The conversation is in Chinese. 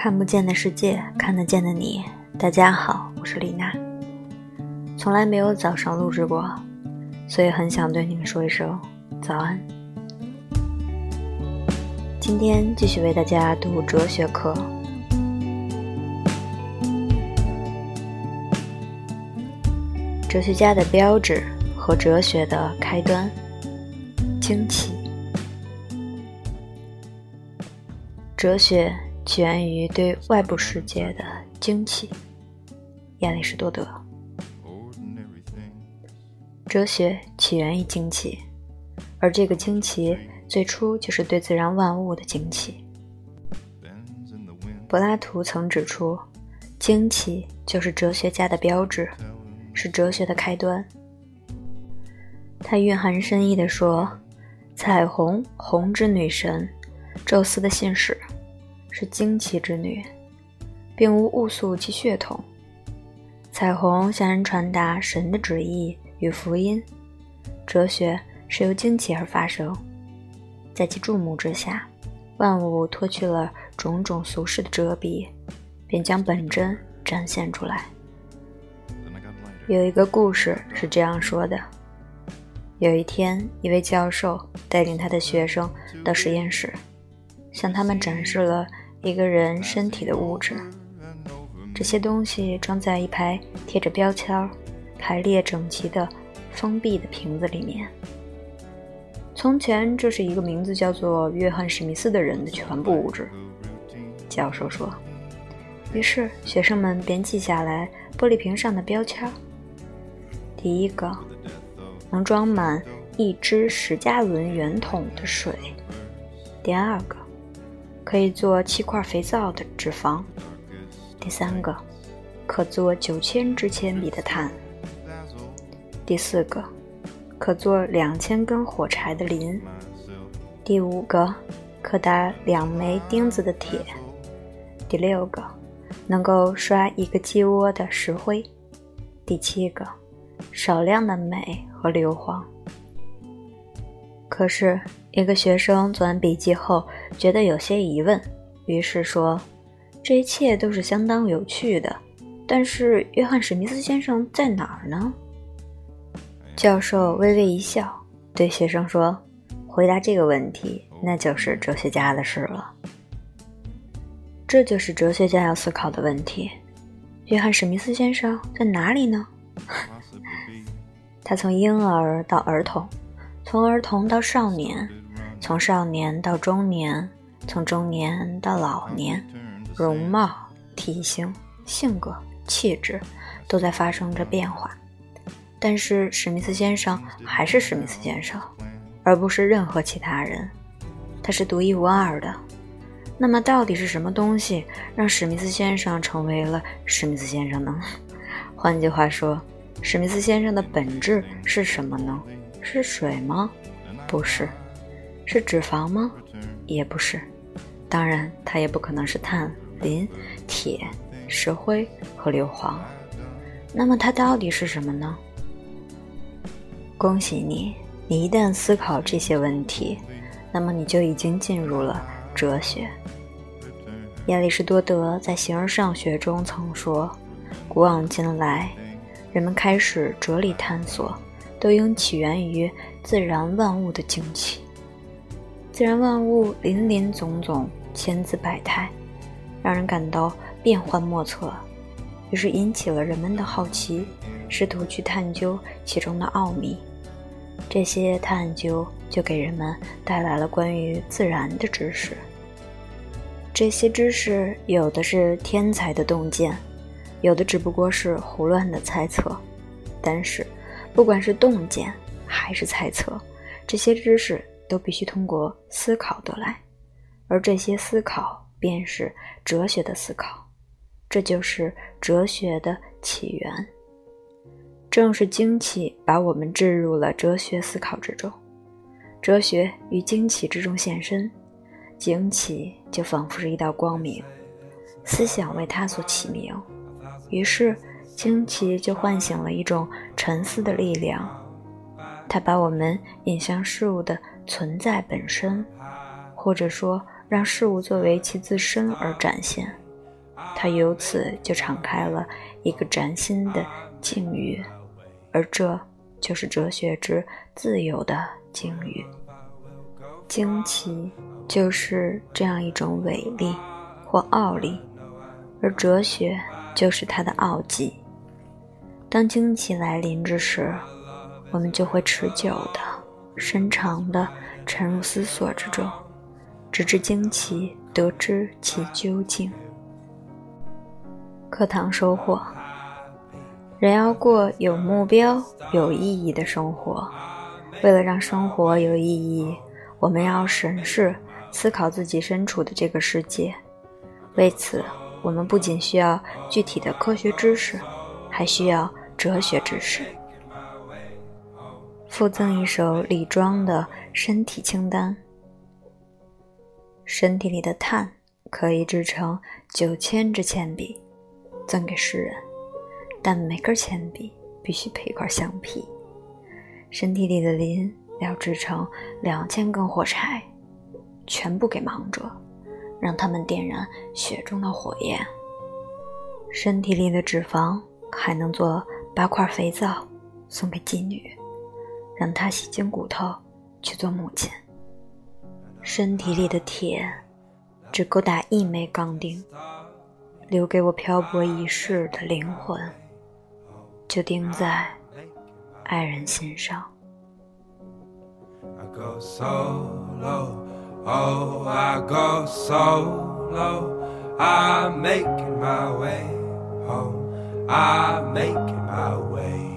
看不见的世界，看得见的你。大家好，我是丽娜。从来没有早上录制过，所以很想对你们说一声早安。今天继续为大家读哲学课。哲学家的标志和哲学的开端，惊奇。哲学起源于对外部世界的惊奇。亚里士多德。哲学起源于惊奇，而这个惊奇最初就是对自然万物的惊奇。柏拉图曾指出，惊奇就是哲学家的标志，是哲学的开端。他蕴含深意地说：“彩虹，红之女神。”宙斯的信使是惊奇之女，并无误宿其血统。彩虹向人传达神的旨意与福音。哲学是由惊奇而发生，在其注目之下，万物脱去了种种俗世的遮蔽，便将本真展现出来。有一个故事是这样说的：有一天，一位教授带领他的学生到实验室。向他们展示了一个人身体的物质，这些东西装在一排贴着标签、排列整齐的封闭的瓶子里面。从前，这是一个名字叫做约翰·史密斯的人的全部物质。教授说。于是，学生们便记下来玻璃瓶上的标签：第一个，能装满一只十加仑圆筒的水；第二个。可以做七块肥皂的脂肪，第三个，可做九千支铅笔的碳，第四个，可做两千根火柴的磷，第五个，可打两枚钉子的铁，第六个，能够刷一个鸡窝的石灰，第七个，少量的镁和硫磺。可是，一个学生做完笔记后，觉得有些疑问，于是说：“这一切都是相当有趣的，但是约翰·史密斯先生在哪儿呢？”教授微微一笑，对学生说：“回答这个问题，那就是哲学家的事了。这就是哲学家要思考的问题：约翰·史密斯先生在哪里呢？他从婴儿到儿童。”从儿童到少年，从少年到中年，从中年到老年，容貌、体型、性格、气质都在发生着变化。但是史密斯先生还是史密斯先生，而不是任何其他人。他是独一无二的。那么，到底是什么东西让史密斯先生成为了史密斯先生呢？换句话说，史密斯先生的本质是什么呢？是水吗？不是。是脂肪吗？也不是。当然，它也不可能是碳、磷、铁、石灰和硫磺。那么，它到底是什么呢？恭喜你，你一旦思考这些问题，那么你就已经进入了哲学。亚里士多德在《形而上学》中曾说：“古往今来，人们开始哲理探索。”都应起源于自然万物的惊奇。自然万物林林总总，千姿百态，让人感到变幻莫测，于是引起了人们的好奇，试图去探究其中的奥秘。这些探究就给人们带来了关于自然的知识。这些知识有的是天才的洞见，有的只不过是胡乱的猜测，但是。不管是洞见还是猜测，这些知识都必须通过思考得来，而这些思考便是哲学的思考，这就是哲学的起源。正是惊奇把我们置入了哲学思考之中，哲学于惊奇之中现身，惊奇就仿佛是一道光明，思想为它所起名，于是。惊奇就唤醒了一种沉思的力量，它把我们引向事物的存在本身，或者说让事物作为其自身而展现。他由此就敞开了一个崭新的境遇，而这就是哲学之自由的境遇。惊奇就是这样一种伟力或傲力，而哲学就是它的奥迹。当惊奇来临之时，我们就会持久的、深长的沉入思索之中，直至惊奇得知其究竟。课堂收获：人要过有目标、有意义的生活。为了让生活有意义，我们要审视、思考自己身处的这个世界。为此，我们不仅需要具体的科学知识，还需要哲学知识。附赠一首李庄的身体清单：身体里的碳可以制成九千支铅笔。赠给诗人，但每根铅笔必须配一块橡皮。身体里的磷要制成两千根火柴，全部给盲者，让他们点燃血中的火焰。身体里的脂肪还能做八块肥皂，送给妓女，让她洗净骨头去做母亲。身体里的铁只够打一枚钢钉。留给我漂泊一世的灵魂，就钉在爱人心上。I make my way home. I make my way.